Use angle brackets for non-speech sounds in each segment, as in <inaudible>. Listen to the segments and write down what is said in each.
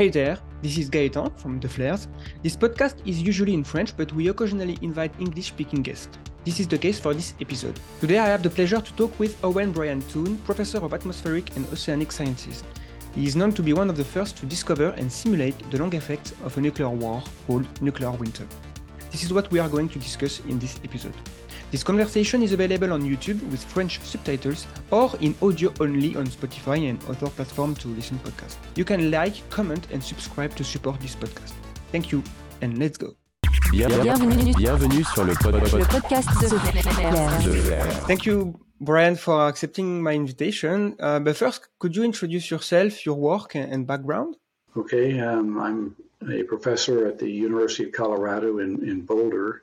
Hey there, this is Gaetan from The Flares. This podcast is usually in French, but we occasionally invite English speaking guests. This is the case for this episode. Today I have the pleasure to talk with Owen Brian Toon, professor of atmospheric and oceanic sciences. He is known to be one of the first to discover and simulate the long effects of a nuclear war called nuclear winter. This is what we are going to discuss in this episode. This conversation is available on YouTube with French subtitles or in audio only on Spotify and other platforms to listen podcasts. You can like, comment and subscribe to support this podcast. Thank you and let's go. Bienvenue, Bienvenue sur le, pod- le podcast de de Vert. Thank you, Brian, for accepting my invitation. Uh, but first, could you introduce yourself, your work, and, and background? Okay, um, I'm a professor at the University of Colorado in, in Boulder,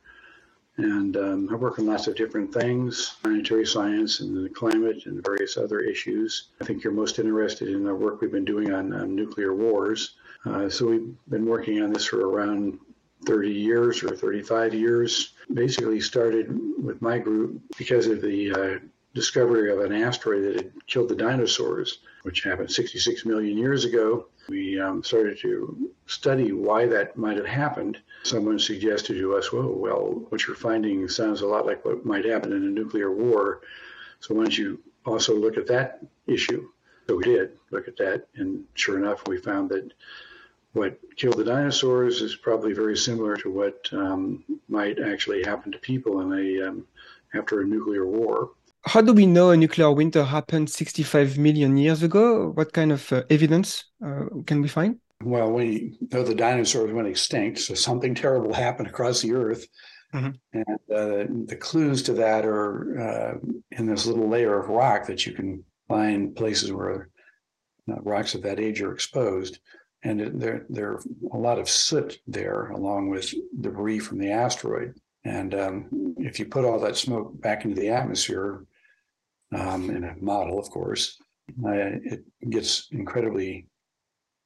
and um, I work on lots of different things planetary science and the climate and various other issues. I think you're most interested in the work we've been doing on, on nuclear wars. Uh, so we've been working on this for around 30 years or 35 years. Basically, started with my group because of the uh, discovery of an asteroid that had killed the dinosaurs, which happened 66 million years ago. We um, started to study why that might have happened. Someone suggested to us, well, well, what you're finding sounds a lot like what might happen in a nuclear war. So why don't you also look at that issue? So we did look at that, and sure enough, we found that what killed the dinosaurs is probably very similar to what um, might actually happen to people in a um, after a nuclear war. How do we know a nuclear winter happened 65 million years ago? What kind of uh, evidence uh, can we find? Well, we know the dinosaurs went extinct, so something terrible happened across the Earth, Mhm. and uh, the clues to that are uh, in this little layer of rock that you can find places where uh, rocks of that age are exposed, and there there are a lot of soot there, along with debris from the asteroid. And um, if you put all that smoke back into the atmosphere, um, in a model, of course, uh, it gets incredibly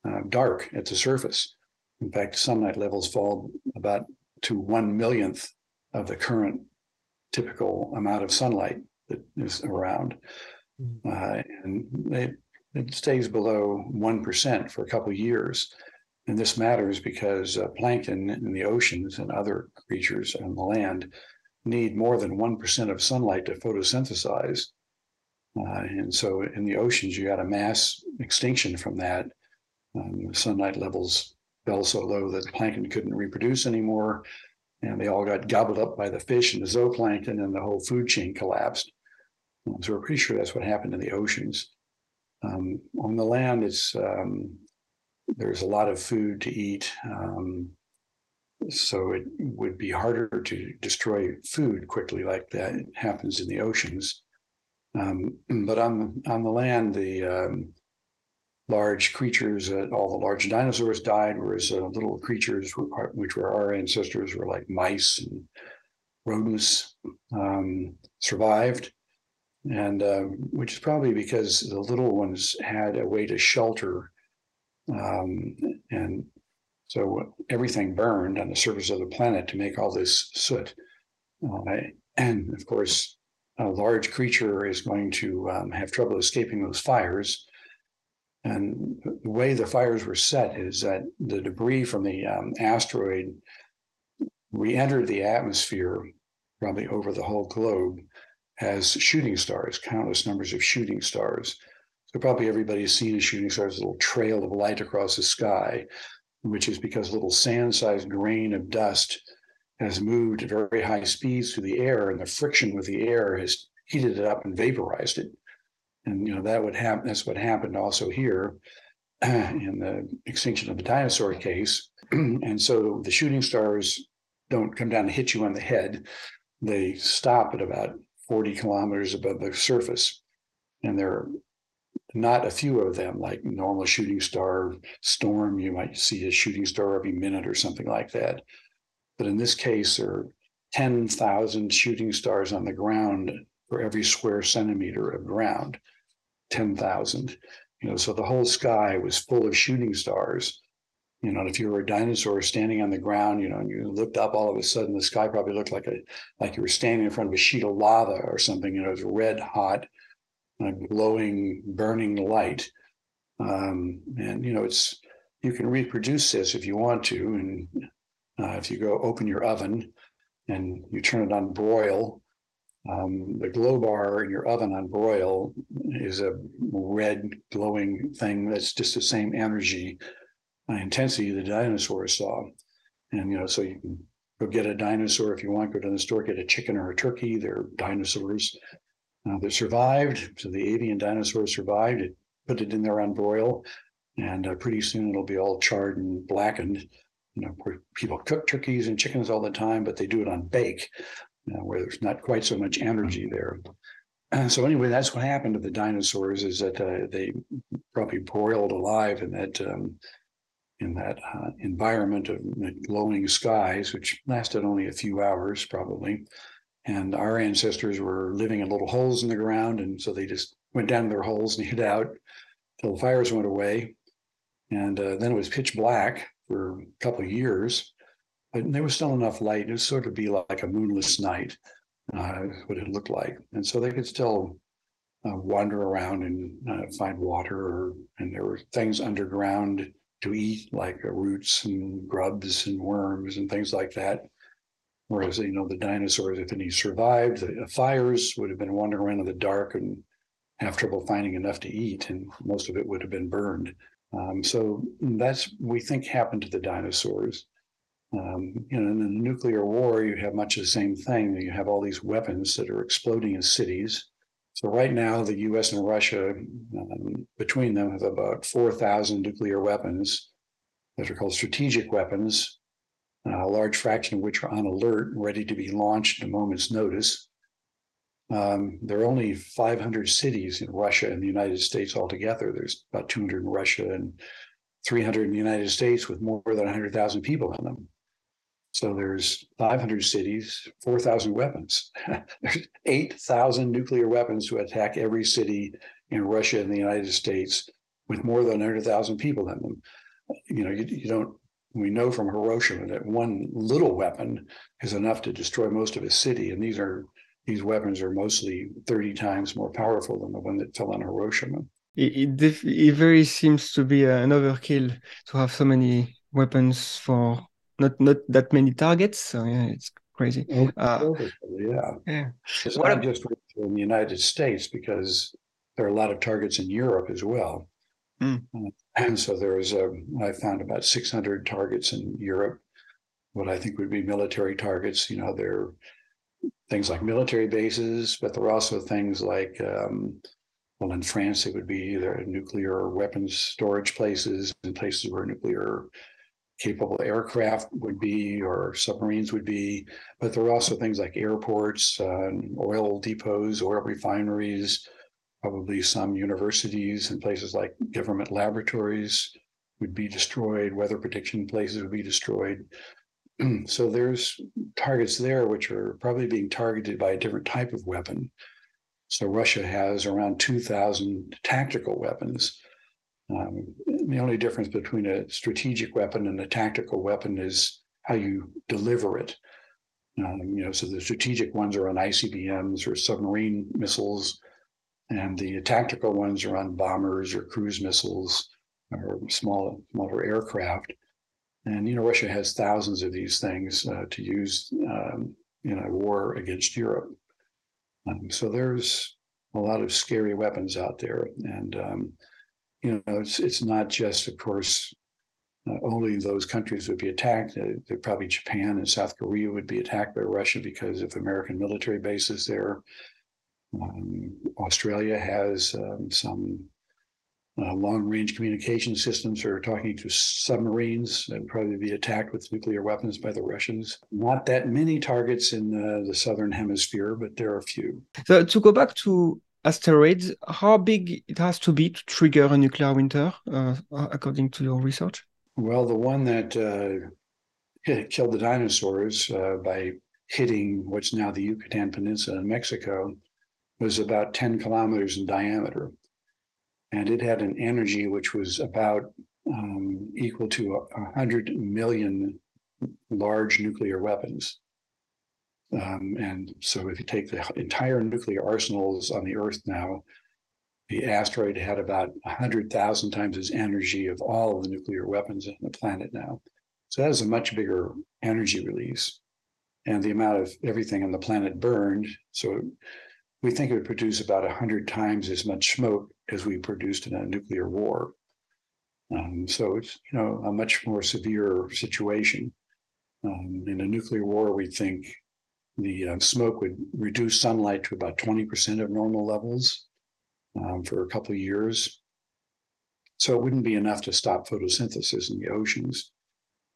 uh, dark at the surface. In fact, sunlight levels fall about to one millionth of the current typical amount of sunlight that is around, uh, and it, it stays below one percent for a couple of years. And this matters because uh, plankton in the oceans and other creatures on the land need more than one percent of sunlight to photosynthesize. Uh, and so in the oceans, you got a mass extinction from that. Um, sunlight levels fell so low that plankton couldn't reproduce anymore, and they all got gobbled up by the fish and the zooplankton, and the whole food chain collapsed. Um, so we're pretty sure that's what happened in the oceans. Um, on the land, it's um, there's a lot of food to eat, um, so it would be harder to destroy food quickly like that happens in the oceans. Um, but on on the land, the um, large creatures, uh, all the large dinosaurs died, whereas uh, little creatures, who are- which were our ancestors, were like mice and rodents, um, survived. And uh, which is probably because the little ones had a way to shelter. Um, and so everything burned on the surface of the planet to make all this soot. Uh, and of course, a large creature is going to um, have trouble escaping those fires. And the way the fires were set is that the debris from the um, asteroid re entered the atmosphere, probably over the whole globe, as shooting stars, countless numbers of shooting stars. So, probably everybody's seen a shooting star as a little trail of light across the sky, which is because a little sand sized grain of dust has moved at very high speeds through the air, and the friction with the air has heated it up and vaporized it. And you know that would happen. That's what happened also here <clears throat> in the extinction of the dinosaur case. <clears throat> and so the shooting stars don't come down and hit you on the head; they stop at about forty kilometers above the surface, and there are not a few of them like normal shooting star storm. You might see a shooting star every minute or something like that. But in this case, there are 10,000 shooting stars on the ground for every square centimeter of ground. 10,000. You know, so the whole sky was full of shooting stars. You know, if you were a dinosaur standing on the ground, you know, and you looked up, all of a sudden the sky probably looked like a like you were standing in front of a sheet of lava or something. You know, it was red hot, uh, glowing, burning light. Um, and you know, it's you can reproduce this if you want to. And uh, if you go open your oven and you turn it on broil, um, the glow bar in your oven on broil is a red glowing thing that's just the same energy uh, intensity the dinosaurs saw. And you know, so you can go get a dinosaur if you want, go to the store, get a chicken or a turkey. They're dinosaurs uh, that survived. So the avian dinosaur survived. It put it in there on broil, and uh, pretty soon it'll be all charred and blackened. You know, where people cook turkeys and chickens all the time, but they do it on bake, you know, where there's not quite so much energy there. And <clears throat> so anyway, that's what happened to the dinosaurs is that uh, they probably broiled alive in that um, in that uh, environment of glowing skies, which lasted only a few hours probably. And our ancestors were living in little holes in the ground, and so they just went down their holes and <laughs> hid out till the fires went away. And uh, then it was pitch black for a couple of years, but there was still enough light. It would sort of be like a moonless night, uh, what it looked like. And so they could still uh, wander around and uh, find water, or, and there were things underground to eat, like uh, roots and grubs and worms and things like that. Whereas, you know, the dinosaurs, if any survived, the fires would have been wandering around in the dark and have trouble finding enough to eat, and most of it would have been burned. Um, so that's we think happened to the dinosaurs. Um, you know, in the nuclear war, you have much the same thing. You have all these weapons that are exploding in cities. So right now, the U.S. and Russia, um, between them, have about four thousand nuclear weapons that are called strategic weapons. A large fraction of which are on alert, ready to be launched at a moment's notice. Um, there are only 500 cities in Russia and the United States altogether. There's about 200 in Russia and 300 in the United States with more than 100,000 people in them. So there's 500 cities, 4,000 weapons. <laughs> there's 8,000 nuclear weapons to attack every city in Russia and the United States with more than 100,000 people in them. You know, you, you don't we know from Hiroshima that one little weapon is enough to destroy most of a city, and these are these weapons are mostly 30 times more powerful than the one that fell on Hiroshima. It, it, def- it very seems to be an overkill to have so many weapons for not not that many targets. So yeah, it's crazy. Uh, yeah, yeah. It's what not just in the United States because there are a lot of targets in Europe as well. Mm. And so there's a, I found about 600 targets in Europe, what I think would be military targets. You know, they're things like military bases, but there are also things like, um, well, in France, it would be either nuclear weapons storage places and places where nuclear capable aircraft would be or submarines would be. But there are also things like airports, uh, oil depots, oil refineries, probably some universities and places like government laboratories would be destroyed, weather prediction places would be destroyed. <clears throat> so there's targets there which are probably being targeted by a different type of weapon. So Russia has around 2,000 tactical weapons. Um, the only difference between a strategic weapon and a tactical weapon is how you deliver it. Um, you know, so the strategic ones are on ICBMs or submarine missiles, and the tactical ones are on bombers or cruise missiles or small smaller aircraft. And you know, Russia has thousands of these things uh, to use um, in a war against Europe. Um, so there's a lot of scary weapons out there, and um, you know, it's it's not just, of course, uh, only those countries would be attacked. Uh, probably Japan and South Korea would be attacked by Russia because of American military bases there. Um, Australia has um, some uh, long range communication systems are talking to submarines and probably be attacked with nuclear weapons by the Russians. Not that many targets in uh, the southern hemisphere, but there are a few. So, to go back to asteroids, how big it has to be to trigger a nuclear winter, uh, according to your research? Well, the one that uh, killed the dinosaurs uh, by hitting what's now the Yucatan Peninsula in Mexico was about 10 kilometers in diameter and it had an energy which was about um, equal to 100 million large nuclear weapons. Um, and so if you take the entire nuclear arsenals on the earth now the asteroid had about 100,000 times its energy of all of the nuclear weapons on the planet now. So that is a much bigger energy release. And the amount of everything on the planet burned. So we think it would produce about 100 times as much smoke as we produced in a nuclear war. Um, so it's you know a much more severe situation. Um, in a nuclear war, we think the uh, smoke would reduce sunlight to about 20% of normal levels um, for a couple of years. So it wouldn't be enough to stop photosynthesis in the oceans,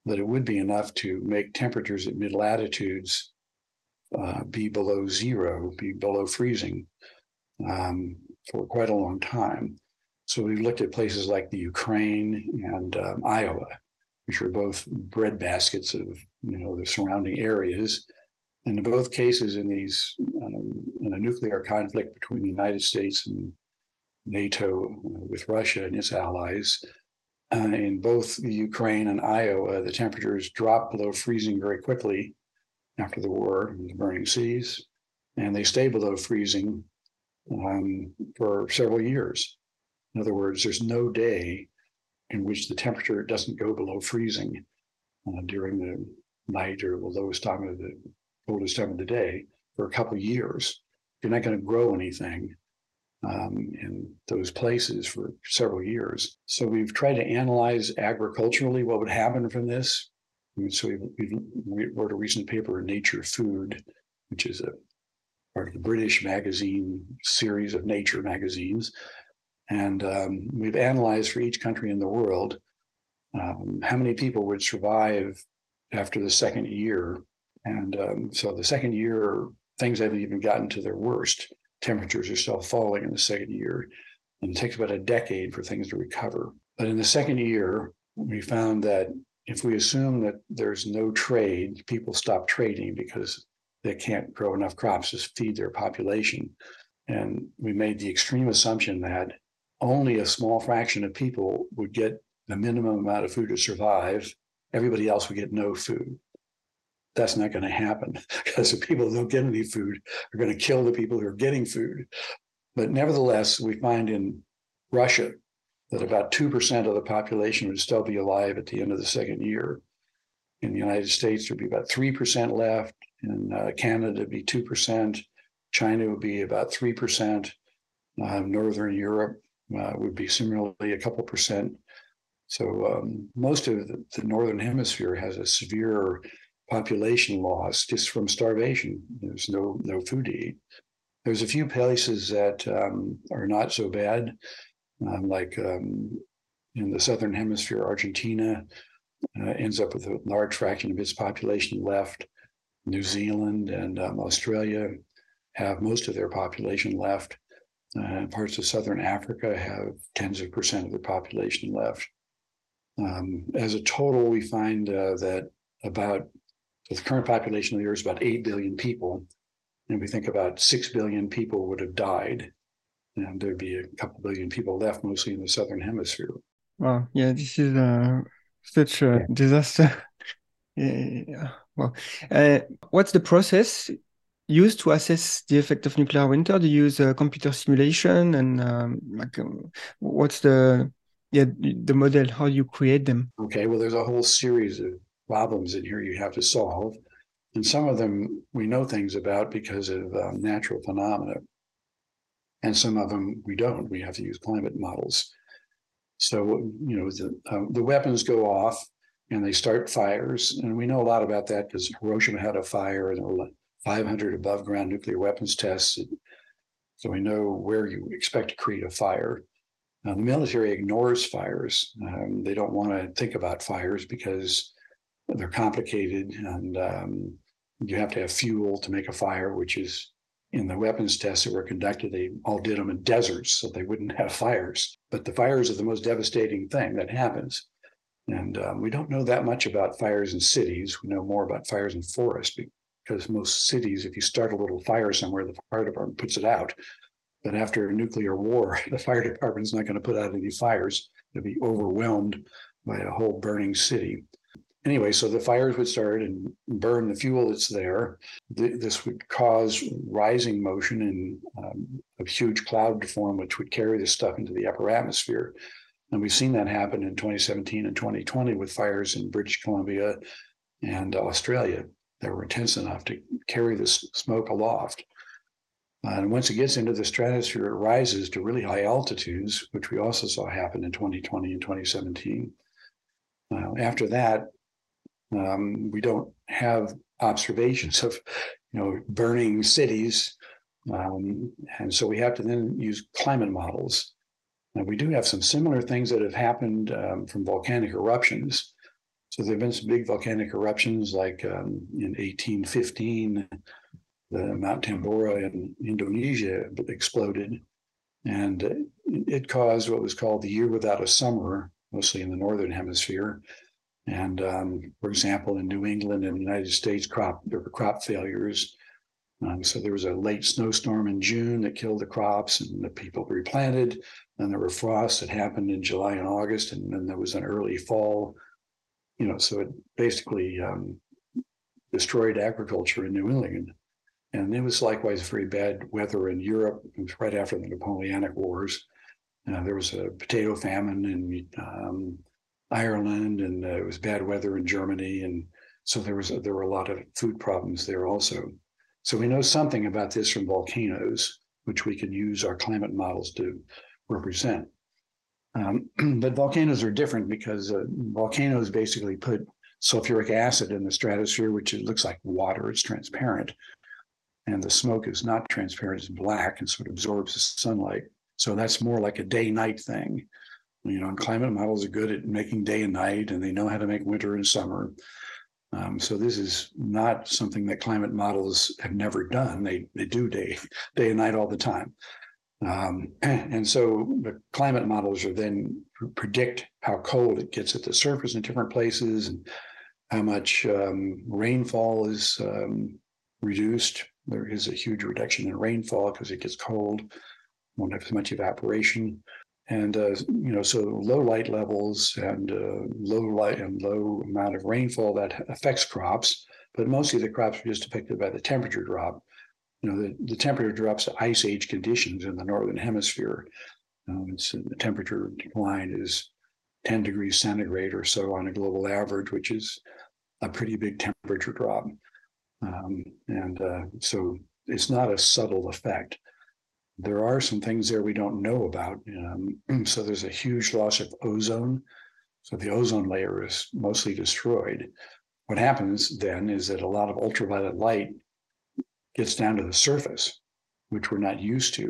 but it would be enough to make temperatures at mid latitudes uh, be below zero, be below freezing um, for quite a long time. So we looked at places like the Ukraine and um, Iowa, which are both breadbaskets of you know the surrounding areas. And in both cases, in these um, in a nuclear conflict between the United States and NATO uh, with Russia and its allies, uh, in both the Ukraine and Iowa, the temperatures dropped below freezing very quickly after the war in the burning seas, and they stay below freezing um, for several years. In other words, there's no day in which the temperature doesn't go below freezing uh, during the night or the lowest time of the coldest time of the day for a couple of years. You're not going to grow anything um, in those places for several years. So we've tried to analyze agriculturally what would happen from this. So we we wrote a recent paper in Nature Food, which is a part of the British magazine series of nature magazines. And um, we've analyzed for each country in the world um, how many people would survive after the second year. And um, so the second year, things haven't even gotten to their worst. Temperatures are still falling in the second year. And it takes about a decade for things to recover. But in the second year, we found that if we assume that there's no trade, people stop trading because they can't grow enough crops to feed their population. And we made the extreme assumption that only a small fraction of people would get the minimum amount of food to survive. Everybody else would get no food. That's not going to happen <laughs> because the people who don't get any food are going to kill the people who are getting food. But nevertheless, we find in Russia that about 2% of the population would still be alive at the end of the second year. In the United States, there'd be about 3% left. In uh, Canada, it'd be 2%. China would be about 3%. Uh, Northern Europe uh, would be similarly a couple percent. So um, most of the, the, northern hemisphere has a severe population loss just from starvation. There's no no food to eat. There's a few places that um, are not so bad, um, like um, in the southern hemisphere, Argentina uh, ends up with a large fraction of its population left. New Zealand and um, Australia have most of their population left. Uh, parts of southern Africa have tens of percent of the population left. Um, as a total, we find uh, that about the current population of the Earth is about 8 billion people. And we think about 6 billion people would have died. And there'd be a couple billion people left, mostly in the southern hemisphere. Well, Yeah, this is uh, such a yeah. disaster. <laughs> yeah. Well, uh, what's the process used to assess the effect of nuclear winter? Do you use uh, computer simulation and um, like, um, what's the yeah the model? How do you create them? Okay, well, there's a whole series of problems in here you have to solve, and some of them we know things about because of um, natural phenomena, and some of them we don't. We have to use climate models. So you know the um, the weapons go off and they start fires, and we know a lot about that because Hiroshima had a fire and 500 above ground nuclear weapons tests. So we know where you expect to create a fire. Now, the military ignores fires. Um, they don't want to think about fires because they're complicated and um, you have to have fuel to make a fire, which is in the weapons tests that were conducted, they all did them in deserts so they wouldn't have fires. But the fires are the most devastating thing that happens. And um, we don't know that much about fires in cities. We know more about fires in forests because most cities, if you start a little fire somewhere, the fire department puts it out. But after a nuclear war, <laughs> the fire department is not going to put out any fires. They'll be overwhelmed by a whole burning city. Anyway, so the fires would start and burn the fuel that's there. This would cause rising motion and um, a huge cloud to form, which would carry this stuff into the upper atmosphere. And we've seen that happen in 2017 and 2020 with fires in British Columbia and Australia that were intense enough to carry this smoke aloft. And once it gets into the stratosphere, it rises to really high altitudes, which we also saw happen in 2020 and 2017. Uh, after that, um, we don't have observations of, you know, burning cities, um, and so we have to then use climate models. Now we do have some similar things that have happened um, from volcanic eruptions. So there have been some big volcanic eruptions, like um, in 1815, the Mount Tambora in Indonesia exploded, and it caused what was called the year without a summer, mostly in the northern hemisphere. And um, for example, in New England and the United States, crop there were crop failures. Um, so there was a late snowstorm in June that killed the crops, and the people replanted. Then there were frosts that happened in July and August, and then there was an early fall. You know, so it basically um, destroyed agriculture in New England. And it was likewise very bad weather in Europe. It was right after the Napoleonic Wars. Uh, there was a potato famine in um, Ireland, and uh, it was bad weather in Germany, and so there was a, there were a lot of food problems there also. So we know something about this from volcanoes, which we can use our climate models to represent. Um, <clears throat> but volcanoes are different because uh, volcanoes basically put sulfuric acid in the stratosphere, which it looks like water. It's transparent, and the smoke is not transparent; it's black, and so it absorbs the sunlight. So that's more like a day-night thing. You know, and climate models are good at making day and night, and they know how to make winter and summer. Um, so this is not something that climate models have never done. They they do day <laughs> day and night all the time. Um, <clears throat> and so the climate models are then predict how cold it gets at the surface in different places and how much um, rainfall is um, reduced. There is a huge reduction in rainfall because it gets cold, won't have as much evaporation and uh, you know so low light levels and uh, low light and low amount of rainfall that affects crops but mostly the crops are just affected by the temperature drop. You know the, the temperature drops to ice age conditions in the northern hemisphere. Um, it's the temperature decline is 10 degrees centigrade or so on a global average which is a pretty big temperature drop. Um, and uh, so it's not a subtle effect there are some things there we don't know about. Um, <clears throat> so there's a huge loss of ozone. So the ozone layer is mostly destroyed. What happens then is that a lot of ultraviolet light gets down to the surface, which we're not used to.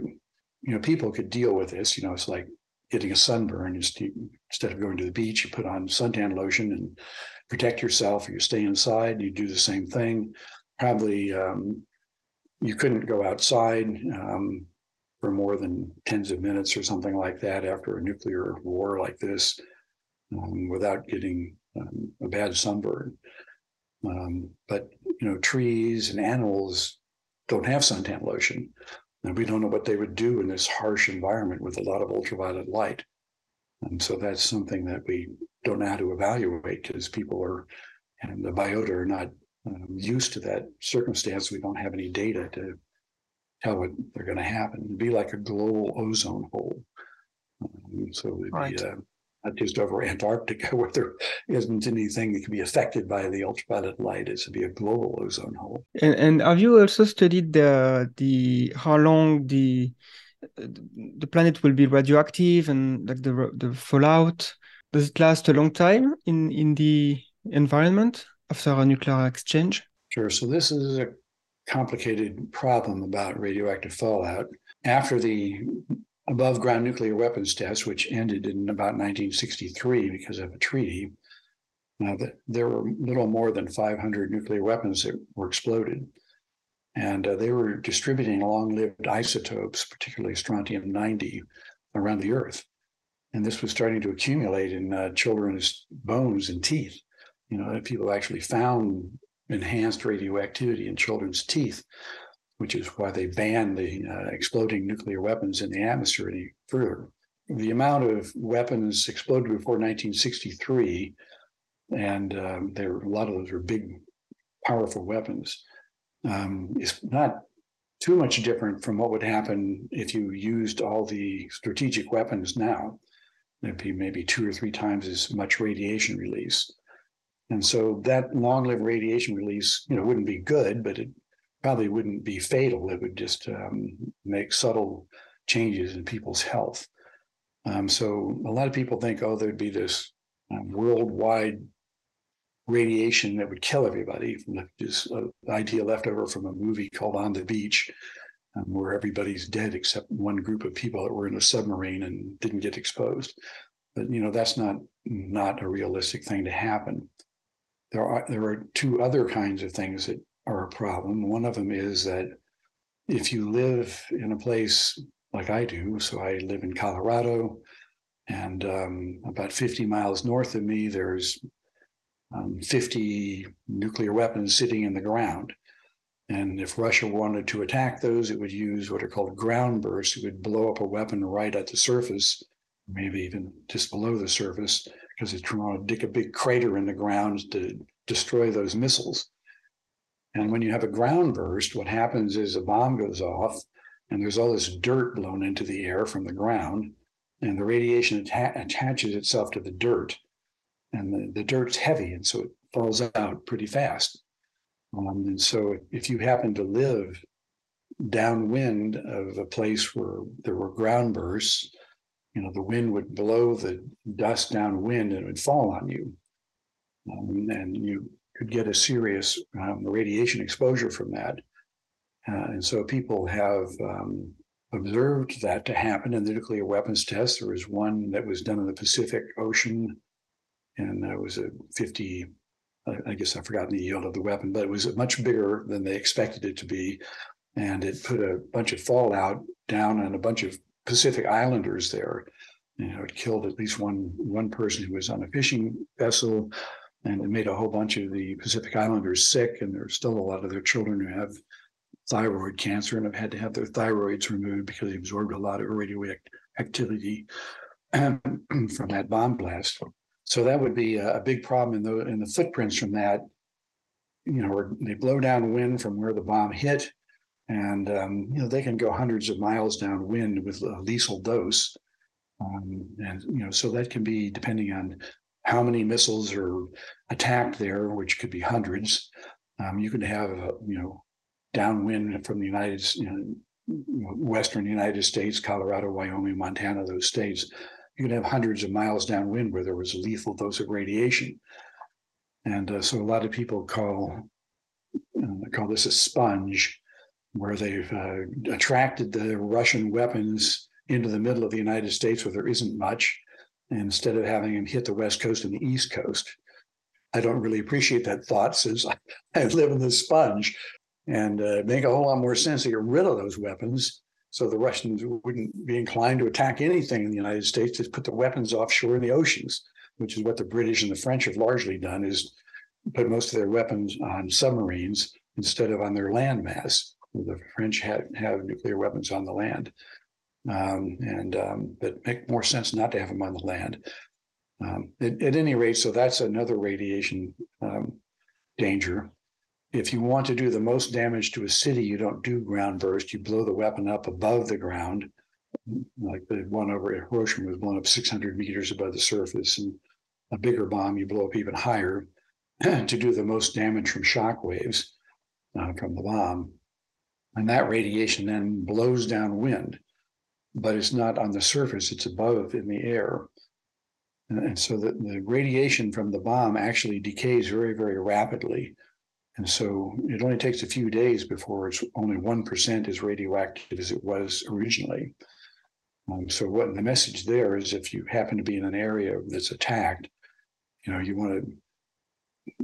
You know, people could deal with this. You know, it's like getting a sunburn. Instead of going to the beach, you put on suntan lotion and protect yourself. You stay inside. You do the same thing. Probably um, you couldn't go outside. Um, for more than tens of minutes or something like that after a nuclear war like this um, without getting um, a bad sunburn. Um, but you know, trees and animals don't have suntan lotion, and we don't know what they would do in this harsh environment with a lot of ultraviolet light. And so that's something that we don't know how to evaluate because people are and the biota are not um, used to that circumstance. We don't have any data to how it, they're going to happen. It'd be like a global ozone hole. Um, so it'd Right. be uh, not just over Antarctica <laughs> where there isn't anything that can be affected by the ultraviolet light. It's to be a global ozone hole. And, and have you also studied the the how long the the planet will be radioactive and like the the fallout? Does it last a long time in in the environment after a nuclear exchange? Sure. So this is a complicated problem about radioactive fallout. After the above ground nuclear weapons test, which ended in about 1963 because of a treaty, uh, there were little more than 500 nuclear weapons that were exploded. And uh, they were distributing long lived isotopes, particularly strontium 90, around the Earth. And this was starting to accumulate in uh, children's bones and teeth. You know, people actually found enhanced radioactivity in children's teeth, which is why they banned the uh, exploding nuclear weapons in the atmosphere any further. The amount of weapons exploded before 1963 and um, there a lot of those were big, powerful weapons. Um, it's not too much different from what would happen if you used all the strategic weapons now. There'd be maybe two or three times as much radiation release. And so that long-lived radiation release, you know, wouldn't be good, but it probably wouldn't be fatal. It would just um, make subtle changes in people's health. Um, so a lot of people think, oh, there'd be this um, worldwide radiation that would kill everybody the, just an idea left over from a movie called On the Beach, um, where everybody's dead except one group of people that were in a submarine and didn't get exposed. But you know that's not not a realistic thing to happen. There are there are two other kinds of things that are a problem. One of them is that if you live in a place like I do, so I live in Colorado, and um, about 50 miles north of me, there's um, 50 nuclear weapons sitting in the ground. And if Russia wanted to attack those, it would use what are called ground bursts. It would blow up a weapon right at the surface, maybe even just below the surface, because it's trying to dig a big crater in the ground to destroy those missiles. And when you have a ground burst, what happens is a bomb goes off, and there's all this dirt blown into the air from the ground, and the radiation atta- attaches itself to the dirt and the, the dirt's heavy, and so it falls out pretty fast. Um, and so, if you happen to live downwind of a place where there were ground bursts, you know, the wind would blow the dust downwind and it would fall on you. Um, and you could get a serious um, radiation exposure from that. Uh, and so people have um, observed that to happen in the nuclear weapons test. There was one that was done in the Pacific Ocean and that was a 50 I guess I've forgotten the yield of the weapon, but it was much bigger than they expected it to be. And it put a bunch of fallout down on a bunch of Pacific Islanders there. You know, it killed at least one one person who was on a fishing vessel, and it made a whole bunch of the Pacific Islanders sick. And there's still a lot of their children who have thyroid cancer and have had to have their thyroids removed because they absorbed a lot of radioactivity <clears throat> from that bomb blast. So that would be a, big problem in the in the footprints from that. You know, they blow down wind from where the bomb hit, and um, you know they can go hundreds of miles downwind with a lethal dose. Um, and you know, so that can be depending on how many missiles are attacked there, which could be hundreds. Um, you could have a, you know downwind from the United you know, Western United States, Colorado, Wyoming, Montana, those states you could have hundreds of miles downwind where there was a lethal dose of radiation. And uh, so a lot of people call uh, call this a sponge, where they've uh, attracted the Russian weapons into the middle of the United States where there isn't much, instead of having them hit the West Coast and the East Coast. I don't really appreciate that thought since <laughs> I, live in the sponge and uh, make a whole lot more sense to get rid of those weapons so the Russians wouldn't be inclined to attack anything in the United States, just put the weapons offshore in the oceans, which is what the British and the French have largely done, is put most of their weapons on submarines instead of on their land mass. The French had, have nuclear weapons on the land. Um, and um, but make more sense not to have them on the land. Um, at, at, any rate, so that's another radiation um, danger if you want to do the most damage to a city, you don't do ground burst. You blow the weapon up above the ground, like the one over Hiroshima was blown up 600 meters above the surface, and a bigger bomb you blow up even higher <clears throat> to do the most damage from shock waves uh, from the bomb. And that radiation then blows downwind, but it's not on the surface, it's above in the air. And, so the, the radiation from the bomb actually decays very, very rapidly and so it only takes a few days before it's only 1% as radioactive as it was originally. Um, so what the message there is if you happen to be in an area that's attacked, you know, you want to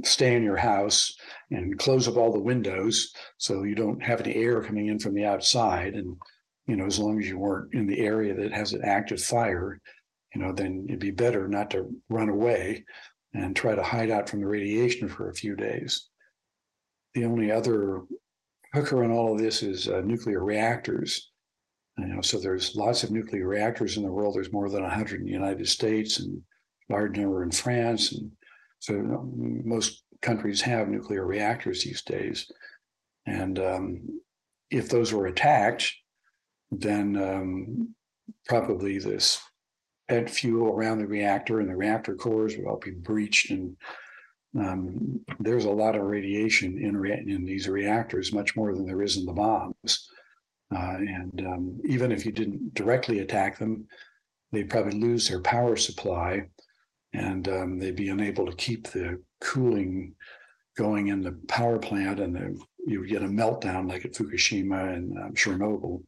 stay in your house and close up all the windows so you don't have any air coming in from the outside. And, you know, as long as you weren't in the area that has an active fire, you know, then it'd be better not to run away and try to hide out from the radiation for a few days the only other hooker in all of this is uh, nuclear reactors. You know, so there's lots of nuclear reactors in the world. There's more than 100 in the United States and large number in France and So most countries have nuclear reactors these days. And um, if those were attacked, then um, probably this spent fuel around the reactor and the reactor cores would all be breached and um, there's a lot of radiation in, in these reactors, much more than there is in the bombs. Uh, and um, even if you didn't directly attack them, they'd probably lose their power supply and um, they'd be unable to keep the cooling going in the power plant and the, you would get a meltdown like at Fukushima and um, Chernobyl,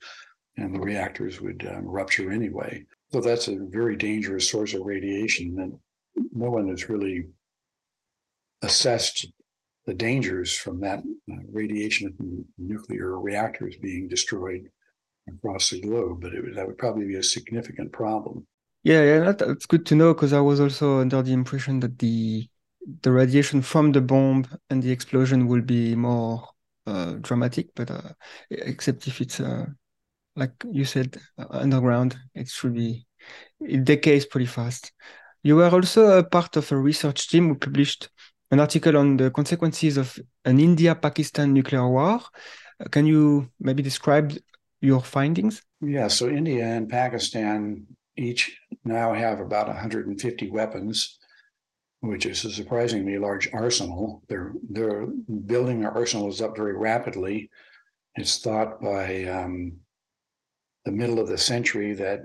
and the reactors would um, rupture anyway. So that's a very dangerous source of radiation that no one has really assessed the dangers from that uh, radiation from nuclear reactors being destroyed across the globe, but it would, that would probably be a significant problem. Yeah, yeah, that, that's good to know because I was also under the impression that the the radiation from the bomb and the explosion will be more uh, dramatic, but uh, except if it's uh, like you said uh, underground, it should be it decays pretty fast. You were also a part of a research team who published an article on the consequences of an India-Pakistan nuclear war. Uh, can you maybe describe your findings? Yeah, so India and Pakistan each now have about 150 weapons, which is a surprisingly large arsenal. They're they're building their arsenals up very rapidly. It's thought by um, the middle of the century that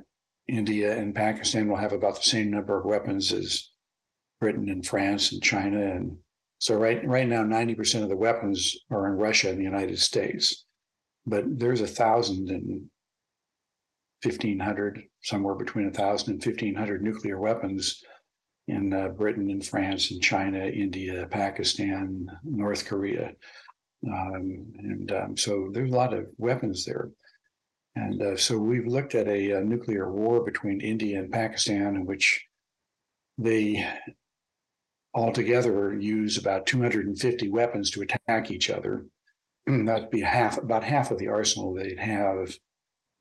India and Pakistan will have about the same number of weapons as Britain and France and China. And so right right now, 90% of the weapons are in Russia and the United States. But there's a thousand and 1500, somewhere between 1,000 and and 1500 nuclear weapons in uh, Britain and France and China, India, Pakistan, North Korea. Um, and um, so there's a lot of weapons there. And uh, so we've looked at a, a, nuclear war between India and Pakistan, in which they altogether use about 250 weapons to attack each other. <clears throat> That'd be half, about half of the arsenal they'd have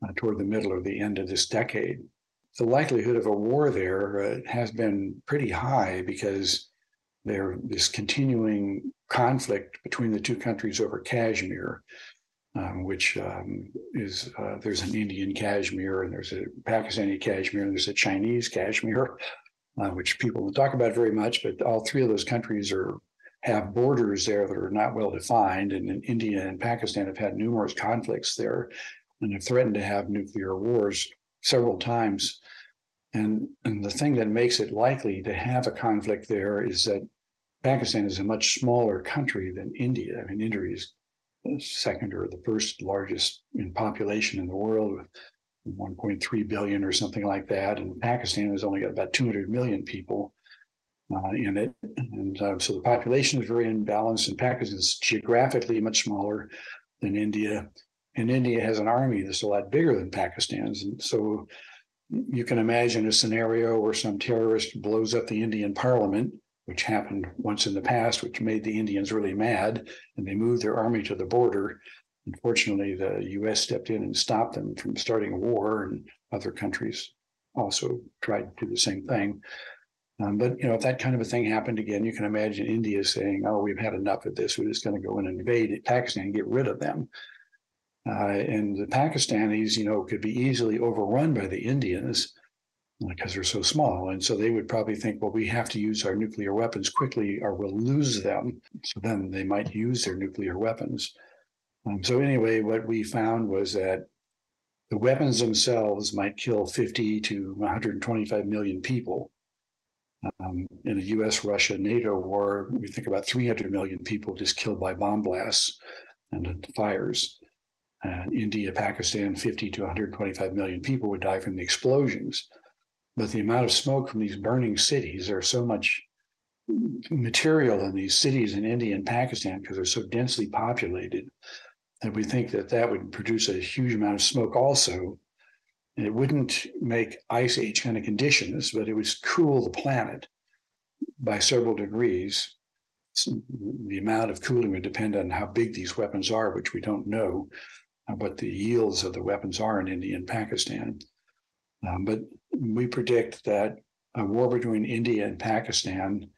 uh, toward the middle or the end of this decade. The likelihood of a war there uh, has been pretty high because there is this continuing conflict between the two countries over Kashmir, um, which um, is uh, there's an Indian Kashmir and there's a Pakistani Kashmir and there's a Chinese Kashmir, uh, which people don't talk about very much. But all three of those countries are have borders there that are not well defined, and India and Pakistan have had numerous conflicts there and have threatened to have nuclear wars several times. And, and the thing that makes it likely to have a conflict there is that Pakistan is a much smaller country than India. I mean, India is the second or the first largest in population in the world with 1.3 billion or something like that. And Pakistan has only got about 200 million people uh, in it. And uh, so the population is very imbalanced, and Pakistan is geographically much smaller than India and India has an army that's a lot bigger than Pakistan's. And so you can imagine a scenario where some terrorist blows up the Indian parliament, which happened once in the past, which made the Indians really mad, and they moved their army to the border. Unfortunately, the US stepped in and stopped them from starting a war, and other countries also tried to do the same thing. Um, but you know, if that kind of a thing happened again, you can imagine India saying, "Oh, we've had enough of this. We're just going to go in and invade Pakistan and get rid of them." Uh, and the Pakistanis, you know, could be easily overrun by the Indians because they're so small. And so they would probably think, well, we have to use our nuclear weapons quickly or we'll lose them. So then they might use their nuclear weapons. Um, so, anyway, what we found was that the weapons themselves might kill 50 to 125 million people. Um, in a US Russia NATO war, we think about 300 million people just killed by bomb blasts and fires uh, India, Pakistan, 50 to 125 million people would die from the explosions. But the amount of smoke from these burning cities, there's so much material in these cities in India and Pakistan because they're so densely populated that we think that that would produce a huge amount of smoke also. And it wouldn't make ice age kind of conditions, but it would cool the planet by several degrees. The amount of cooling would depend on how big these weapons are, which we don't know what the yields of the weapons are in India and Pakistan. Um, but we predict that a war between India and Pakistan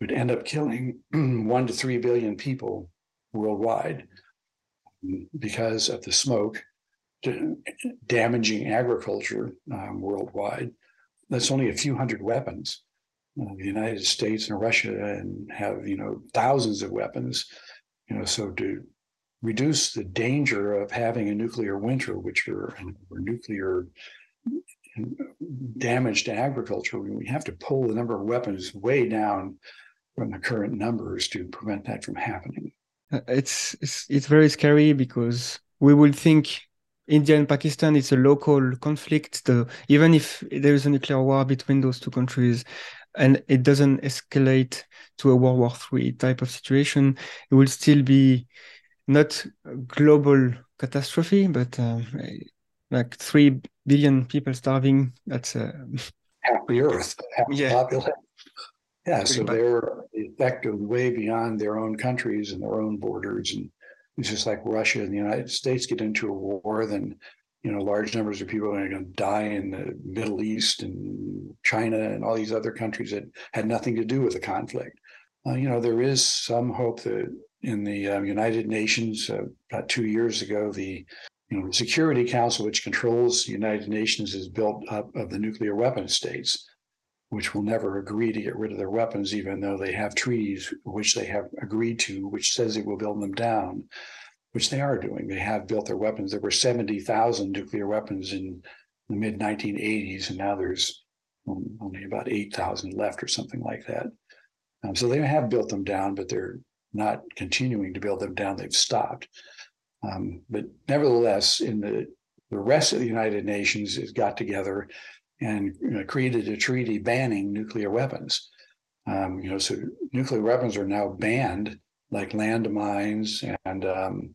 would end up killing <clears throat> one to three billion people worldwide because of the smoke damaging agriculture um, worldwide. That's only a few hundred weapons. Uh, the United States and Russia and have you know thousands of weapons. You know, so to reduce the danger of having a nuclear winter, which are nuclear damage to agriculture, we have to pull the number of weapons way down from the current numbers to prevent that from happening. Uh, it's it's it's very scary because we would think India and Pakistan is a local conflict. The, even if there is a nuclear war between those two countries, and it doesn't escalate to a World War III type of situation, it will still be not a global catastrophe, but um, like three billion people starving. That's uh... half the Earth, half yeah. the population. Yeah, so they're effective way beyond their own countries and their own borders, and it's just like Russia and the United States get into a war, then you know large numbers of people are going to die in the Middle East and China and all these other countries that had nothing to do with the conflict. Uh, you know, there is some hope that in the uh, United Nations uh, about two years ago, the you know Security Council, which controls the United Nations, is built up of the nuclear weapon states which will never agree to get rid of their weapons, even though they have treaties which they have agreed to, which says it will build them down, which they are doing. They have built their weapons. There were 70,000 nuclear weapons in the mid 1980s, and now there's only about 8,000 left or something like that. Um, so they have built them down, but they're not continuing to build them down. They've stopped. Um, but nevertheless, in the the rest of the United Nations has got together and you know, created a treaty banning nuclear weapons. Um, you know, so nuclear weapons are now banned, like landmines and um,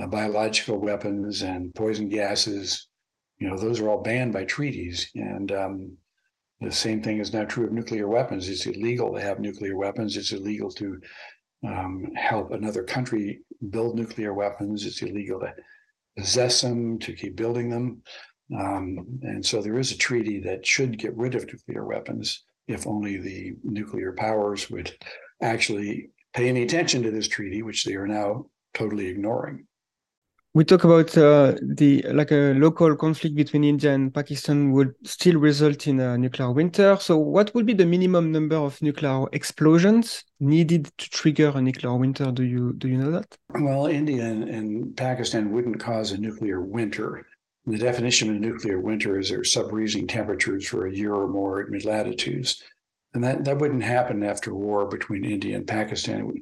uh, biological weapons and poison gases. You know, those are all banned by treaties. And um, the same thing is now true of nuclear weapons. It's illegal to have nuclear weapons. It's illegal to um, help another country build nuclear weapons. It's illegal to possess them, to keep building them. Um, and so there is a treaty that should get rid of nuclear weapons if only the nuclear powers would actually pay any attention to this treaty, which they are now totally ignoring. We talk about uh, the like a local conflict between India and Pakistan would still result in a nuclear winter. So, what would be the minimum number of nuclear explosions needed to trigger a nuclear winter? Do you do you know that? Well, India and, and Pakistan wouldn't cause a nuclear winter the definition of a nuclear winter is there's sub-freezing temperatures for a year or more at mid-latitudes. And that, that wouldn't happen after war between India and Pakistan.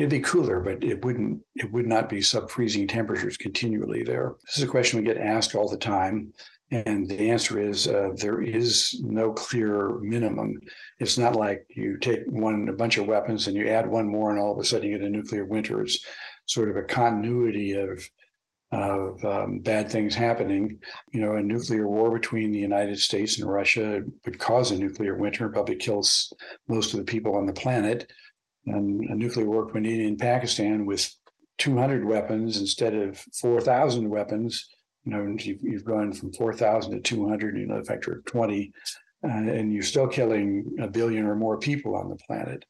It would, be cooler, but it wouldn't it would not be sub-freezing temperatures continually there. This is a question we get asked all the time. And the answer is uh, there is no clear minimum. It's not like you take one a bunch of weapons and you add one more, and all of a sudden you get a nuclear winter. It's sort of a continuity of of um, bad things happening. You know, a nuclear war between the United States and Russia would cause a nuclear winter, probably kills most of the people on the planet. And a nuclear war between India and Pakistan with 200 weapons instead of 4,000 weapons. You know, you've, you've gone from 4,000 to 200, you know, a factor of 20, uh, and you're still killing a billion or more people on the planet.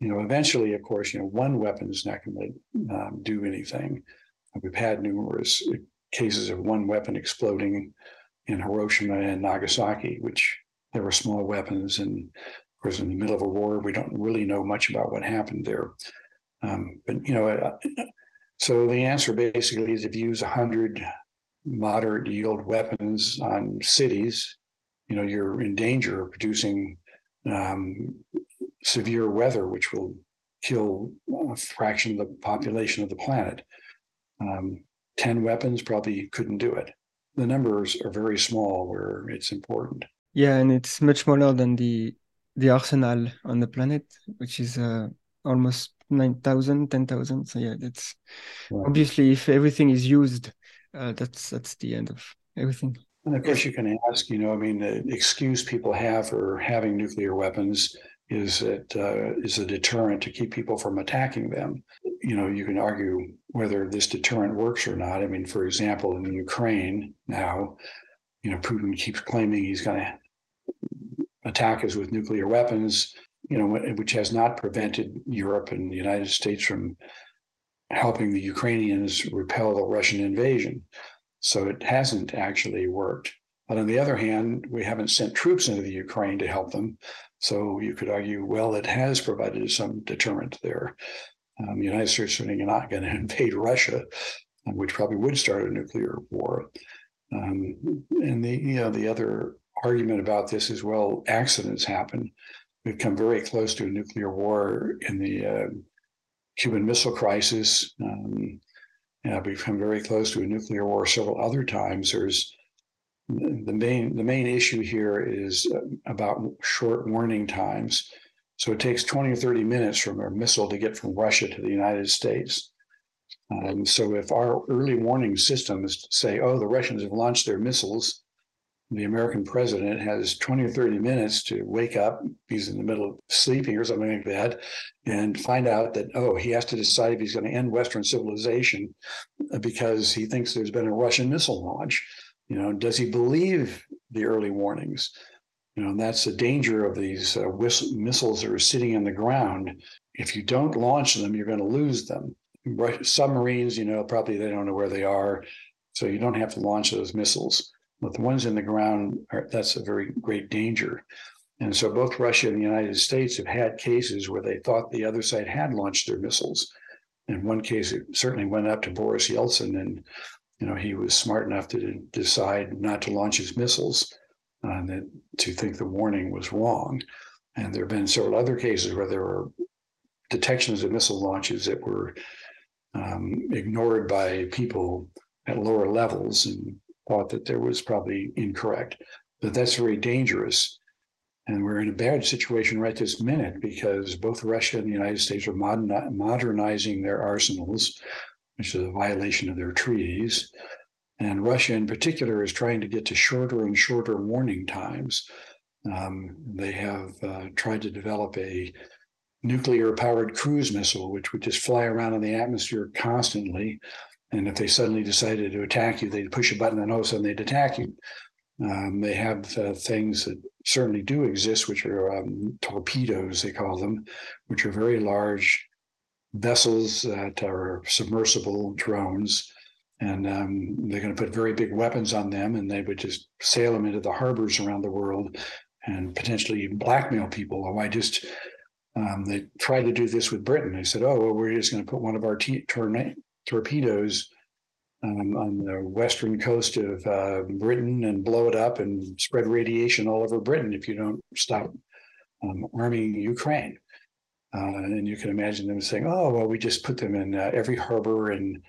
You know, eventually, of course, you know, one weapon is not going to um, do anything. We've had numerous cases of one weapon exploding in Hiroshima and Nagasaki, which there were small weapons. And course, in the middle of a war, we don't really know much about what happened there. Um, but, you know, uh, so the answer basically is if you use 100 moderate yield weapons on cities, you know, you're in danger of producing um, severe weather, which will kill a fraction of the population of the planet. Um, 10 weapons probably couldn't do it. The numbers are very small where it's important. Yeah, and it's much smaller than the the arsenal on the planet, which is uh, almost 9,000, 10,000. So yeah, that's right. obviously if everything is used, uh, that's that's the end of everything. And of course, you can ask, you know, I mean, the excuse people have for having nuclear weapons is that uh, is a deterrent to keep people from attacking them. You know, you can argue whether this deterrent works or not. I mean, for example, in Ukraine now, you know, Putin keeps claiming he's going to attack us with nuclear weapons. you know, which has not prevented Europe and the United States from helping the Ukrainians repel the Russian invasion. So it hasn't actually worked. But on the other hand, we haven't sent troops into the Ukraine to help them. So you could argue, well, it has provided some deterrent there. Um, the United States are not going <laughs> to invade Russia, which probably would start a nuclear war. Um, and the you know the other argument about this is well, accidents happen. We've come very close to a nuclear war in the uh, Cuban Missile Crisis. Um, we've come very close to a nuclear war several other times. There's the main the main issue here is uh, about short warning times. So it takes 20 or 30 minutes from a missile to get from Russia to the United States. Um, so if our early warning systems say, oh, the Russians have launched their missiles, the American president has 20 or 30 minutes to wake up, he's in the middle of sleeping or something like that, and find out that, oh, he has to decide if he's going to end Western civilization uh, because he thinks there's been a Russian missile launch. You know, does he believe the early warnings? You know, that's the danger of these uh, whist- missiles that are sitting in the ground. If you don't launch them, you're going to lose them. Submarines, you know, probably they don't know where they are. So you don't have to launch those missiles. But the ones in the ground, are, that's a very great danger. And so both Russia and the United States have had cases where they thought the other side had launched their missiles. In one case, it certainly went up to Boris Yeltsin, and you know he was smart enough to decide not to launch his missiles, uh, and that, to think the warning was wrong. And there have been several other cases where there were detections of missile launches that were um, ignored by people at lower levels and thought that there was probably incorrect. But that's very dangerous. And we're in a bad situation right this minute because both Russia and the United States are modern, modernizing their arsenals, which is a violation of their treaties. And Russia, in particular, is trying to get to shorter and shorter warning times. Um, they have uh, tried to develop a nuclear powered cruise missile, which would just fly around in the atmosphere constantly. And if they suddenly decided to attack you, they'd push a button and all of a sudden they'd attack you. Um, they have uh, things that certainly do exist, which are um, torpedoes, they call them, which are very large vessels that are submersible drones. And um, they're going to put very big weapons on them, and they would just sail them into the harbors around the world and potentially blackmail people. Oh, I just um, they tried to do this with Britain. They said, "Oh, well, we're just going to put one of our t- torna- torpedoes um, on the western coast of uh, Britain and blow it up and spread radiation all over Britain if you don't stop um, arming Ukraine." Uh, and you can imagine them saying, "Oh, well, we just put them in uh, every harbor in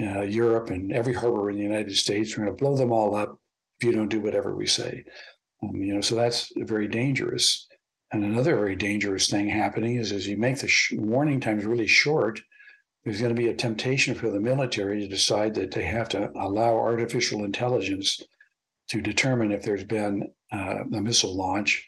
uh, Europe and every harbor in the United States. We're going to blow them all up if you don't do whatever we say." Um, you know, so that's very dangerous. And another very dangerous thing happening is as you make the sh- warning times really short, there's going to be a temptation for the military to decide that they have to allow artificial intelligence to determine if there's been uh, a missile launch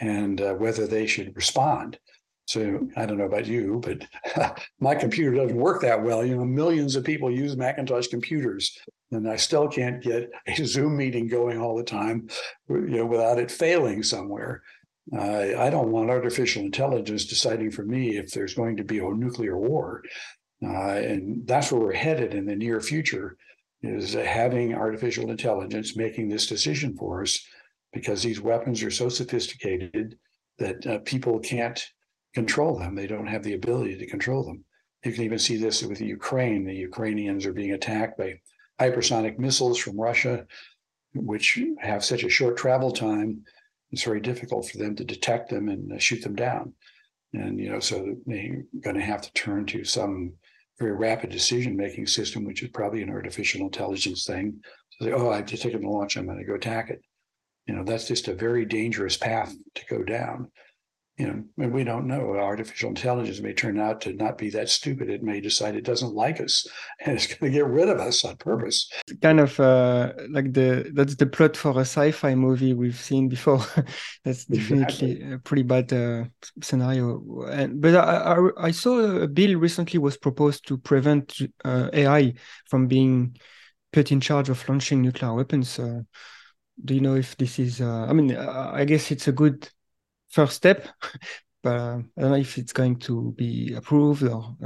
and uh, whether they should respond. So I don't know about you, but <laughs> my computer doesn't work that well. You know, millions of people use Macintosh computers, and I still can't get a <laughs> Zoom meeting going all the time, you know, without it failing somewhere. Uh, I don't want artificial intelligence deciding for me if there's going to be a nuclear war. Uh, and that's where we're headed in the near future is having artificial intelligence making this decision for us because these weapons are so sophisticated that uh, people can't control them. They don't have the ability to control them. You can even see this with the Ukraine. The Ukrainians are being attacked by hypersonic missiles from Russia, which have such a short travel time it's very difficult for them to detect them and shoot them down. And you know, so they're going to have to turn to some very rapid decision making system, which is probably an artificial intelligence thing. So they, oh, I've just taken the launch, I'm going to go attack it. You know, that's just a very dangerous path to go down you know, and we don't know. Artificial intelligence may turn out to not be that stupid. It may decide it doesn't like us <laughs> and it's going to get rid of us on purpose. Kind of uh, like the that's the plot for a sci-fi movie we've seen before. <laughs> that's definitely exactly. a pretty bad uh, scenario. And but I, I, I saw a bill recently was proposed to prevent uh, AI from being put in charge of launching nuclear weapons. do you know if this is? Uh, I mean, I guess it's a good first step <laughs> but I don't know if it's going to be approved or.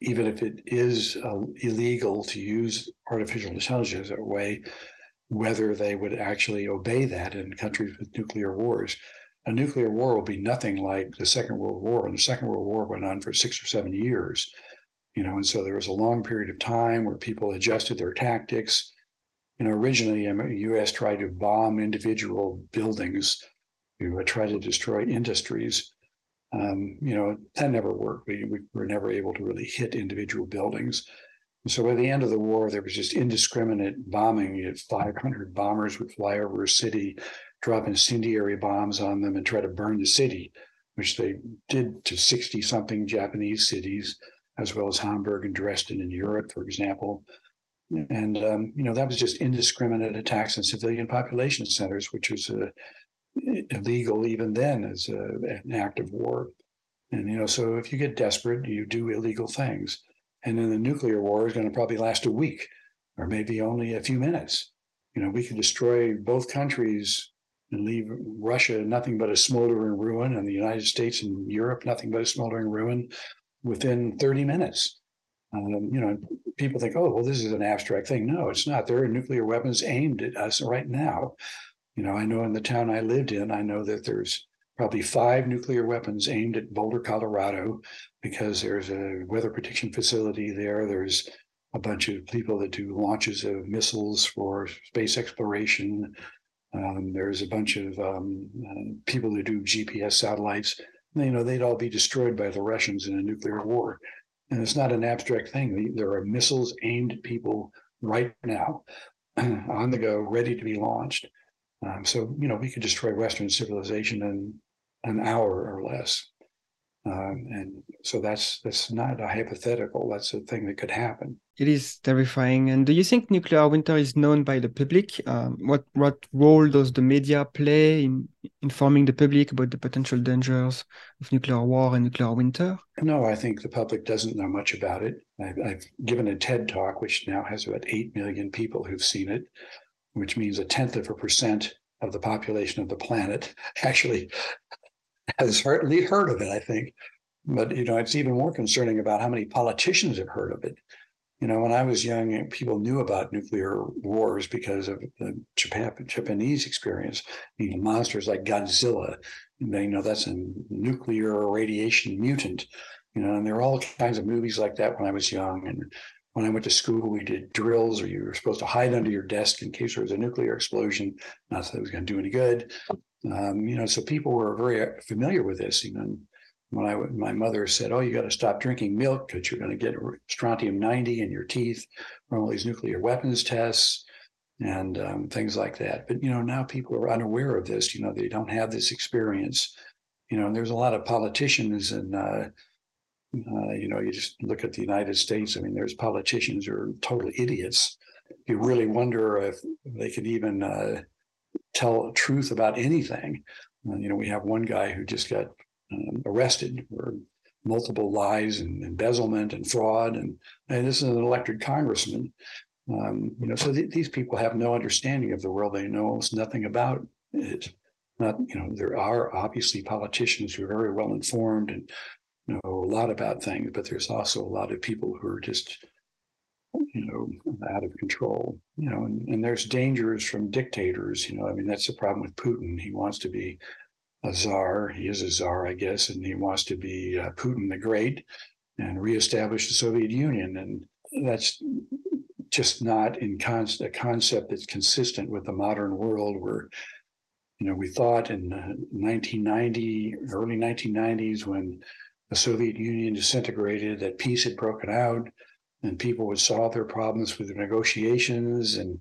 Even if it is uh, illegal to use artificial intelligence that way, whether they would actually obey that in countries with nuclear wars. A nuclear war will be nothing like the Second World War, and the Second World War went on for six or seven years. You know, and so there was a long period of time where people adjusted their tactics. You know, originally the U.S. tried to bomb individual buildings, know, try to destroy industries. Um, you know, that never worked. We, we were never able to really hit individual buildings. And so by the end of the war, there was just indiscriminate bombing. You had 500 bombers would fly over a city, drop incendiary bombs on them, and try to burn the city, which they did to 60 something Japanese cities, as well as Hamburg and Dresden in Europe, for example. And, um, you know, that was just indiscriminate attacks on civilian population centers, which was uh, illegal even then as a, an act of war. And, you know, so if you get desperate, you do illegal things. And then the nuclear war is going to probably last a week or maybe only a few minutes. You know, we could destroy both countries and leave Russia nothing but a smoldering ruin and the United States and Europe nothing but a smoldering ruin within 30 minutes. Um, you know, people think, oh, well, this is an abstract thing. No, it's not. There are nuclear weapons aimed at us right now. You know, I know in the town I lived in, I know that there's probably five nuclear weapons aimed at Boulder, Colorado, because there's a weather prediction facility there. There's a bunch of people that do launches of missiles for space exploration. Um, there's a bunch of um, uh, people who do GPS satellites. You know, they'd all be destroyed by the Russians in a nuclear war. And it's not an abstract thing. There are missiles aimed at people right now <clears throat> on the go, ready to be launched. Um, so, you know, we could destroy Western civilization in an hour or less. Um, and so that's that's not a hypothetical. That's a thing that could happen. It is terrifying. And do you think nuclear winter is known by the public? Um, what what role does the media play in informing the public about the potential dangers of nuclear war and nuclear winter? No, I think the public doesn't know much about it. I've, I've given a TED talk, which now has about eight million people who've seen it, which means a tenth of a percent of the population of the planet actually has hardly heard of it, I think. But you know, it's even more concerning about how many politicians have heard of it. You know, when I was young, people knew about nuclear wars because of the Japan, Japanese experience. You know, monsters like Godzilla. They know that's a nuclear radiation mutant. You know, and there were all kinds of movies like that when I was young. And when I went to school, we did drills, or you were supposed to hide under your desk in case there was a nuclear explosion. Not that it was going to do any good. Um, you know, so people were very familiar with this. Know, when I my mother said, "Oh, you got to stop drinking milk because you're going to get strontium ninety in your teeth from all these nuclear weapons tests." and um, things like that. But you know, now people are unaware of this. You know, they don't have this experience. You know, and there's a lot of politicians, and uh, uh, you know, you just look at the United States. I mean, there's politicians who are total idiots. You really wonder if they could even uh, tell truth about anything. Uh, you know, we have one guy who just got um, arrested for multiple lies and embezzlement and fraud, and, and this is an elected congressman. Um, you know, so th- these people have no understanding of the world. They know almost nothing about it. Not, you know, there are obviously politicians who are very well informed and know a lot about things, but there's also a lot of people who are just you know, out of control, you know, and, and there's dangers from dictators, you know, I mean, that's the problem with Putin. He wants to be a czar. He is a czar, I guess, and he wants to be uh, Putin the Great and reestablish the Soviet Union. And that's just not in con- a concept that's consistent with the modern world where, you know, we thought in 1990, early 1990s, when the Soviet Union disintegrated, that peace had broken out and people would solve their problems with negotiations and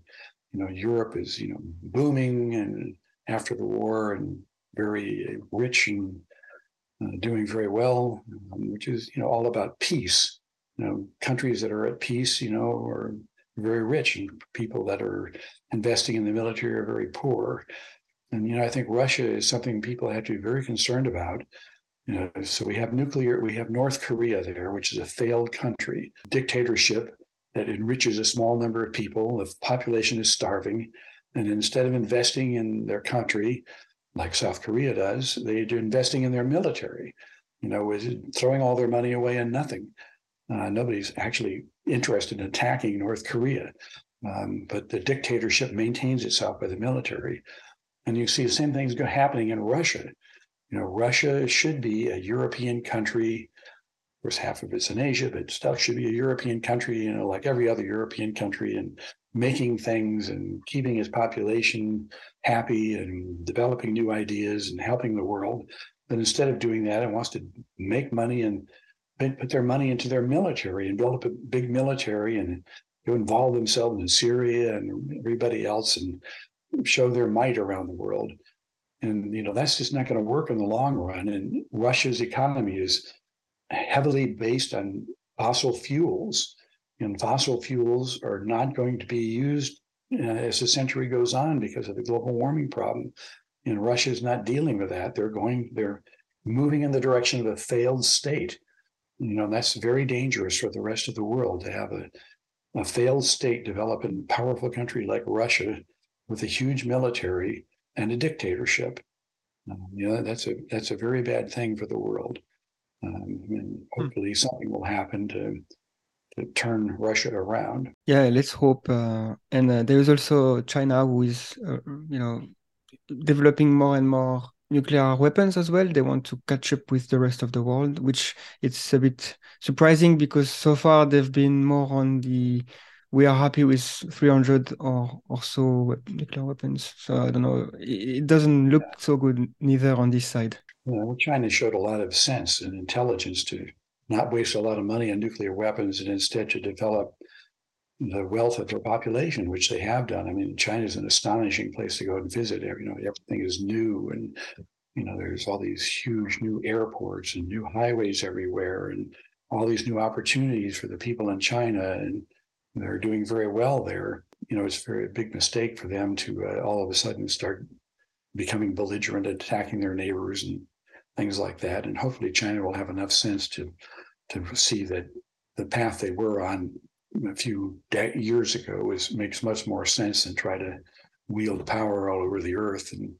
you know europe is you know booming and after the war and very rich and uh, doing very well um, which is you know all about peace. You know countries that are at peace you know are very rich and people that are investing in the military are very poor. And you know i think russia is something people have to be very concerned about you know, so we have nuclear, we have North Korea there, which is a failed country, dictatorship that enriches a small number of people. The population is starving. And instead of investing in their country, like South Korea does. They're investing in their military, you know, is throwing all their money away and nothing. Uh, nobody's actually interested in attacking North Korea, um, but the dictatorship maintains itself by the military. And you see the same things happening in Russia. You know, Russia should be a European country. Of course, half of it's in Asia, but still should be a European country, you know, like every other European country, and making things and keeping its population happy and developing new ideas and helping the world. But instead of doing that, it wants to make money and put their money into their military and build up a big military and involve themselves in Syria and everybody else and show their might around the world. And you know that's just not going to work in the long run. And Russia's economy is heavily based on fossil fuels, and fossil fuels are not going to be used uh, as the century goes on because of the global warming problem. And Russia is not dealing with that. They're going, they're moving in the direction of a failed state. You know, that's very dangerous for the rest of the world to have a, a failed state develop in a powerful country like Russia with a huge military and a dictatorship. Um, you know, that's a that's a very bad thing for the world. Um, and hmm. hopefully, something will happen to to turn Russia around. Yeah, let's hope. Uh, and uh, there is also China, who is, uh, you know, developing more and more nuclear weapons as well. They want to catch up with the rest of the world, which it's a bit surprising because so far they've been more on the we are happy with 300 or, or so nuclear weapons. So I don't know. It, doesn't look so good neither on this side. well, China showed a lot of sense and intelligence to not waste a lot of money on nuclear weapons and instead to develop the wealth of their population, which they have done. I mean, China is an astonishing place to go and visit. You know, everything is new, and you know, there's all these huge new airports and new highways everywhere, and all these new opportunities for the people in China, and they're doing very well there. You know, it's a very big mistake for them to uh, all of a sudden start becoming belligerent, attacking their neighbors, and things like that. And hopefully, China will have enough sense to to see that the path they were on a few de- years ago is makes much more sense than try to wield power all over the earth. And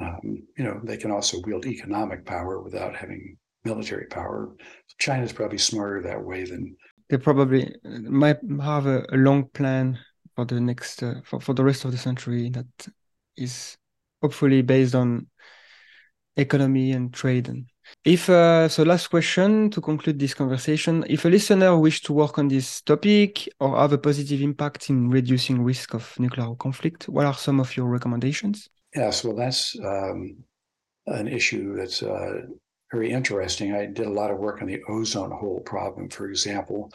um, you know, they can also wield economic power without having military power. China's probably smarter that way than they probably might have a, a long plan for the next uh, for, for the rest of the century that is hopefully based on economy and trade. And if uh, so last question to conclude this conversation. If a listener wish to work on this topic or have a positive impact in reducing risk of nuclear conflict what are some of your recommendations? Yes well that's um, an issue that's uh, very interesting i did a lot of work on the ozone hole problem for example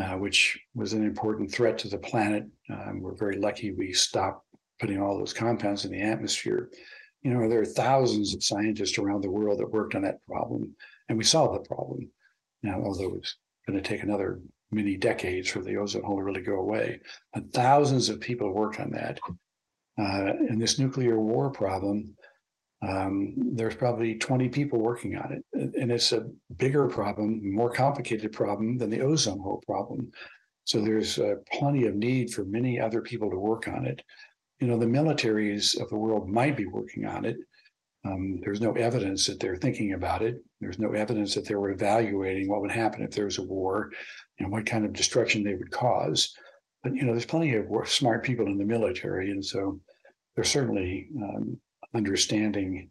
uh, which was an important threat to the planet um, we're very lucky we stopped putting all those compounds in the atmosphere you know, there are thousands of scientists around the world that worked on that problem, and we solved the problem. Now, although it's going to take another many decades for the ozone hole to really go away, but thousands of people worked on that. Uh, and this nuclear war problem, um, there's probably 20 people working on it. And it's a bigger problem, more complicated problem than the ozone hole problem. So there's uh, plenty of need for many other people to work on it you know, the militaries of the world might be working on it. Um, there's no evidence that they're thinking about it. There's no evidence that they were evaluating what would happen if there was a war and what kind of destruction they would cause. But, you know, there's plenty of smart people in the military. And so they're certainly um, understanding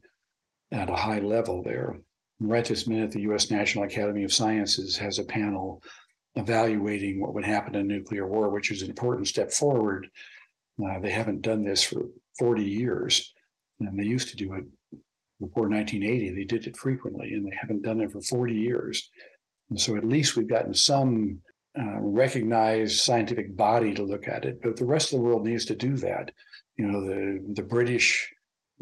at a high level there. Right this minute, the U.S. National Academy of Sciences has a panel evaluating what would happen in nuclear war, which is an important step forward uh, they haven't done this for 40 years, and they used to do it before 1980. They did it frequently, and they haven't done it for 40 years. And so at least we've gotten some uh, recognized scientific body to look at it, but the rest of the world needs to do that. You know, the the British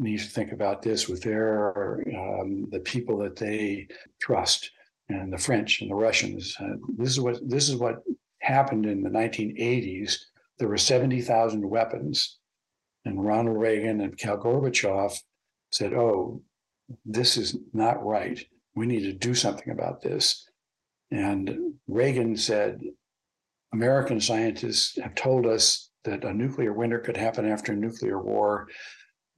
need to think about this with their um, the people that they trust, and the French and the Russians. Uh, this is what this is what happened in the 1980s there were 70,000 weapons. And Ronald Reagan and Mikhail Gorbachev said, oh, this is not right. We need to do something about this. And Reagan said, American scientists have told us that a nuclear winter could happen after a nuclear war.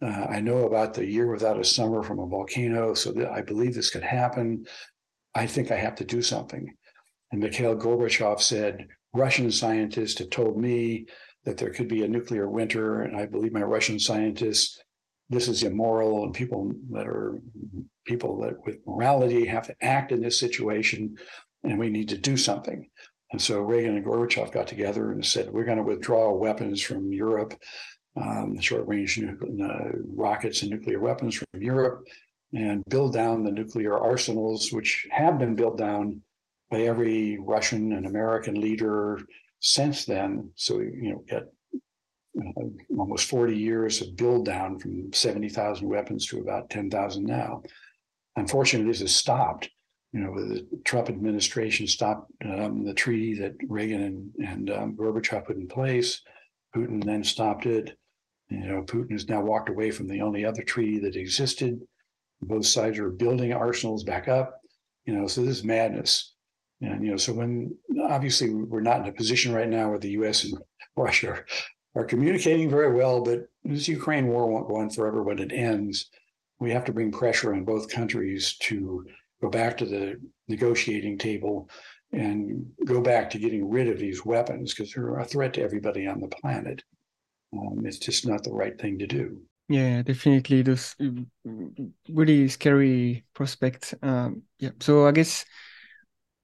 Uh, I know about the year without a summer from a volcano, so that I believe this could happen. I think I have to do something. And Mikhail Gorbachev said, Russian scientists have told me that there could be a nuclear winter, and I believe my Russian scientists, this is immoral, and people that are people that with morality have to act in this situation, and we need to do something. And so Reagan and Gorbachev got together and said, we're going to withdraw weapons from Europe, um, short range uh, rockets and nuclear weapons from Europe, and build down the nuclear arsenals, which have been built down by every Russian and American leader since then. So, you know, get uh, almost 40 years of build down from 70,000 weapons to about 10,000 now. Unfortunately, this has stopped. You know, the Trump administration stopped um, the treaty that Reagan and, and um, Gorbachev put in place. Putin then stopped it. You know, Putin has now walked away from the only other treaty that existed. Both sides are building arsenals back up. You know, so this is madness. And you know, so when obviously we're not in a position right now where the U.S. and <laughs> Russia are communicating very well, but this Ukraine war won't go on forever. When it ends, we have to bring pressure on both countries to go back to the negotiating table and go back to getting rid of these weapons because they're a threat to everybody on the planet. Um, it's just not the right thing to do. Yeah, definitely. Those really scary prospects. Um, yeah. So I guess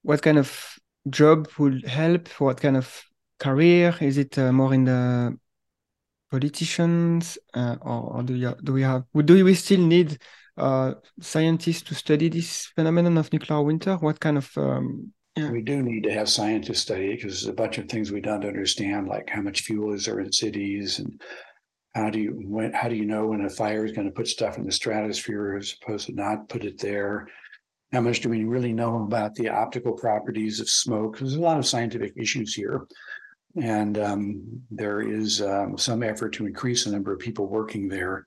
what kind of job would help? What kind of career? Is it uh, more in the politicians, uh, or, or, do you do we have do we still need uh, scientists to study this phenomenon of nuclear winter? What kind of um, yeah. We do need to have scientists study it because there's a bunch of things we don't understand, like how much fuel is there in cities, and how do you when how do you know when a fire is going to put stuff in the stratosphere as opposed to not put it there? How much do we really know about the optical properties of smoke? There's a lot of scientific issues here. And um, there is um, some effort to increase the number of people working there.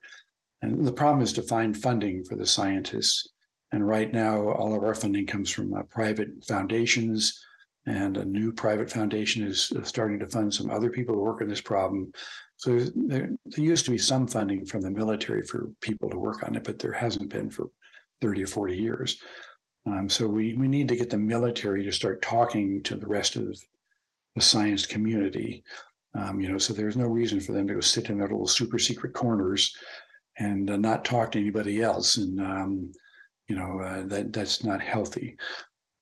And the problem is to find funding for the scientists. And right now, all of our funding comes from uh, private foundations. And a new private foundation is starting to fund some other people who work on this problem. So there, there used to be some funding from the military for people to work on it, but there hasn't been for 30 or 40 years. Um, so we, we need to get the military to start talking to the rest of the science community. Um, you know, so there's no reason for them to go sit in their little super secret corners and uh, not talk to anybody else. And um, you know uh, that that's not healthy.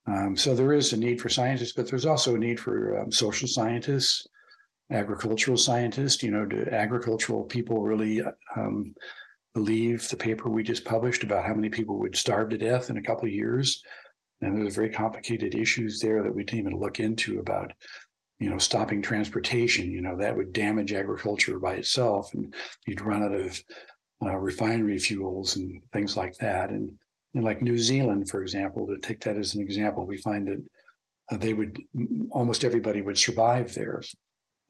Um, so there is a need for scientists, but there's also a need for um, social scientists, agricultural scientists. You know, do agricultural people really um, believe the paper we just published about how many people would starve to death in a couple of years. And there's very complicated issues there that we didn't even look into about, you know, stopping transportation. You know, that would damage agriculture by itself, and you'd run out of uh, refinery fuels and things like that. And, and, like New Zealand, for example, to take that as an example, we find that uh, they would almost everybody would survive there.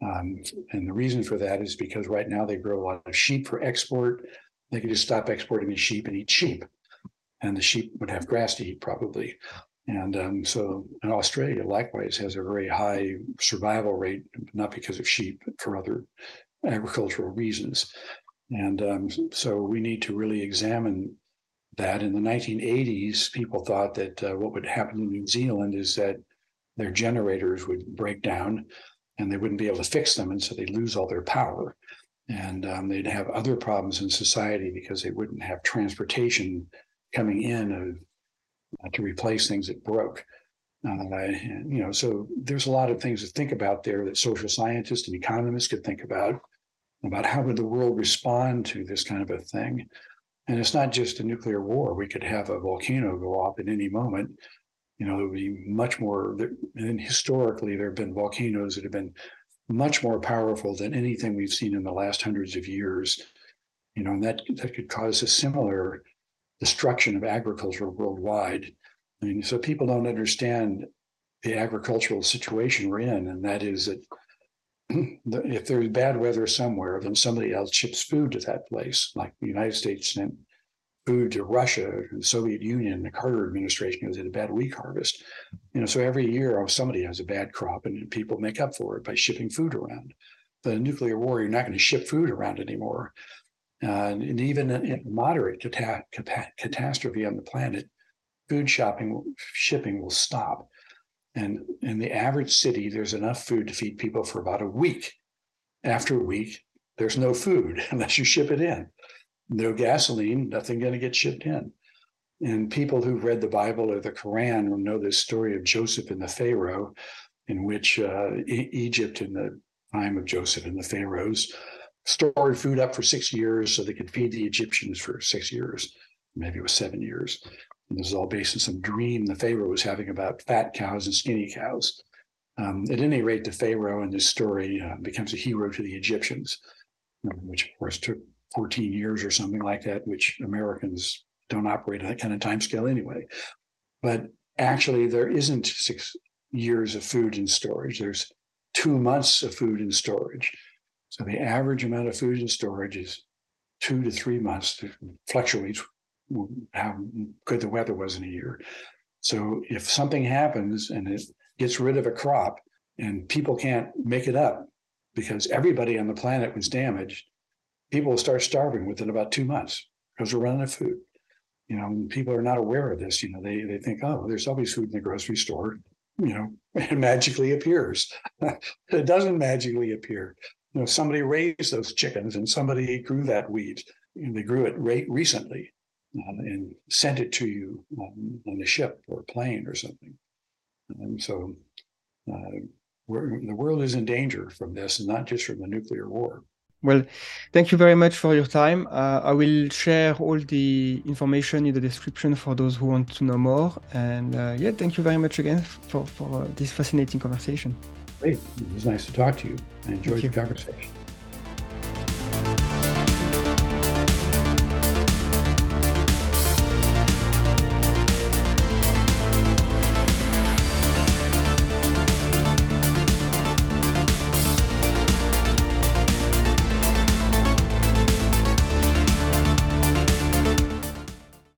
Um, and the reason for that is because right now they grow a lot of sheep for export. They could just stop exporting the sheep and eat sheep, and the sheep would have grass to eat probably. And um, so, in Australia, likewise, has a very high survival rate, not because of sheep, but for other agricultural reasons. And um, so, we need to really examine that. In the 1980s, people thought that uh, what would happen in New Zealand is that their generators would break down and they wouldn't be able to fix them. And so they'd lose all their power and um, they'd have other problems in society because they wouldn't have transportation coming in uh, to replace things that broke. Uh, you know, so there's a lot of things to think about there that social scientists and economists could think about about how would the world respond to this kind of a thing. And it's not just a nuclear war. We could have a volcano go off at any moment. You know, there would be much more. And historically, there have been volcanoes that have been much more powerful than anything we've seen in the last hundreds of years. You know, and that that could cause a similar destruction of agriculture worldwide. I mean, so people don't understand the agricultural situation we're in, and that is that if there's bad weather somewhere, then somebody else ships food to that place, like the United States sent food to Russia, the Soviet Union, the Carter administration was at a bad wheat harvest. You know, so every year oh, somebody has a bad crop and people make up for it by shipping food around. A nuclear war, you're not going to ship food around anymore. Uh, and even in moderate cata- cata- catastrophe on the planet, food shopping shipping will stop. And in the average city, there's enough food to feed people for about a week. After a week, there's no food <laughs> unless you ship it in. No gasoline, nothing going to get shipped in. And people who've read the Bible or the Quran will know this story of Joseph and the Pharaoh, in which uh, e- Egypt in the time of Joseph and the Pharaohs stored food up for six years so they could feed the Egyptians for six years. Maybe it was seven years. And this is all based on some dream the Pharaoh was having about fat cows and skinny cows. Um, at any rate, the Pharaoh in this story uh, becomes a hero to the Egyptians, which of course took 14 years or something like that, which Americans don't operate on that kind of time scale anyway. But actually, there isn't six years of food in storage. There's two months of food in storage. So the average amount of food in storage is two to three months. It fluctuates how good the weather was in a year. So if something happens and it gets rid of a crop and people can't make it up because everybody on the planet was damaged, people will start starving within about two months because we're running out of food. You know, people are not aware of this. You know, they they think, oh, there's always food in the grocery store. You know, <laughs> it magically appears. <laughs> it doesn't magically appear. You know, somebody raised those chickens and somebody grew that wheat. And they grew it re- recently uh, and sent it to you um, on a ship or a plane or something. And so uh, the world is in danger from this, and not just from the nuclear war. Well, thank you very much for your time. Uh, I will share all the information in the description for those who want to know more. And uh, yeah, thank you very much again for, for uh, this fascinating conversation. Great. It was nice to talk to you. I enjoyed Thank the you. conversation.